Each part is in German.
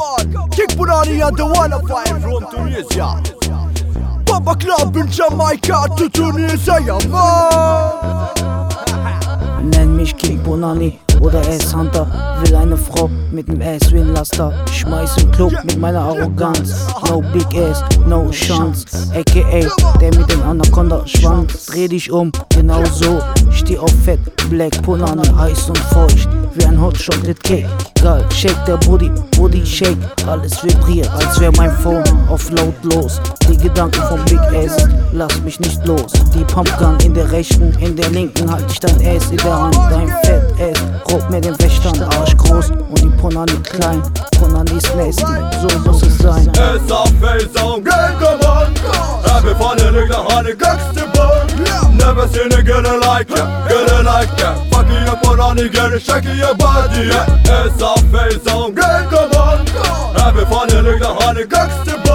on, Kick Punani and the one of from Tunisia. Papa Club in Jamaica to Tunisia, man. Bonani oder S Hunter. Will eine Frau mit nem Ass wie ein Laster. Schmeiß im Club mit meiner Arroganz. No Big Ass, no Chance. AKA der mit dem Anaconda Schwanz. Dreh dich um, genau so. Steh auf Fett, Black Bonani, heiß und feucht. Wie ein Hot Chocolate Cake. Geil, shake der Booty, Booty shake. Alles vibriert, als wär mein Phone auf lautlos. Die Gedanken vom Big Ass, lass mich nicht los. Die Pumpgun in der rechten, in der linken halt ich dein Ass in der Hand. Dein Fett Ass, rob mir den Wächtern, Arsch groß und die Ponani klein. Ponani ist nasty, so muss es sein. It's a face funny look the honey gangster boy Never seen a girl like that, girl like that Fuck you up on honey, girl, shaking your body yeah. It's a face on gang, come on. Happy funny look the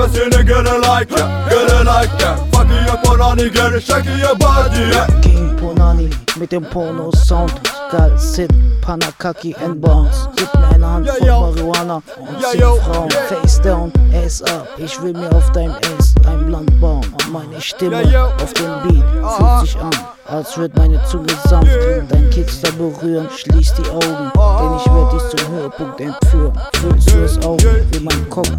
honey gangster boy Never seen a girl like that, girl like that Fuck you up on honey, girl, shaking your body yeah. King Ponani mit dem Porno-Sound. Geil, Sid, Panakaki and Bounce. Gib mir eine Hand von. Marihuana und zieh. Frauen. Face down, ass up. Ich will mir auf deinem Ass ein Blunt bauen. Und meine Stimme auf dem Beat fühlt sich an, als wird meine Zunge sanft. Dein Kitzler berühren, schließ die Augen, denn ich werde dich zum Höhepunkt entführen. Fühlst du es auch, wie mein Kopf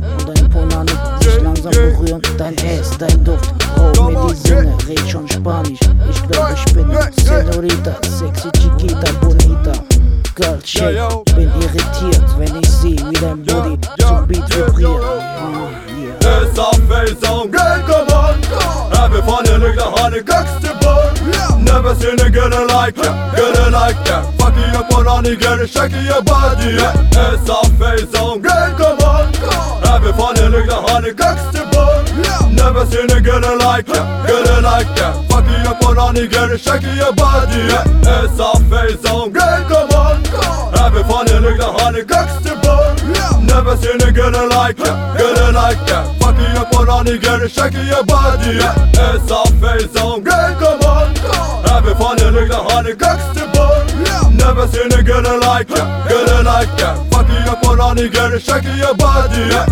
Dein Ass, dein Duft, raubt mir die Sinne, red schon Spanisch. Ich glaube, ich bin Senorita, sexy Chiquita, bonita. Girl, shake, bin irritiert, wenn ich sehe, wie dein Booty zum Beat vibriert. Ah, yeah. It's a face on gang, look the honey gangster boy Never seen a girl like that, girl like on honey, girl, shaking your body yeah. It's a face on gang, come on Happy funny look the honey Hevesini göre like ya, göre like ya Bakıyor Kur'an'ı geri çekiyor badiye Esaf feyzam gel kaman Hepi fanilikle hani kaksi bol Nefesini göre like ya, göre like ya Bakıyor Kur'an'ı geri çekiyor badiye Esaf feyzam gel kaman Hepi fanilikle hani kaksi bol Nefesini göre like ya, göre like ya Bakıyor Kur'an'ı geri çekiyor badiye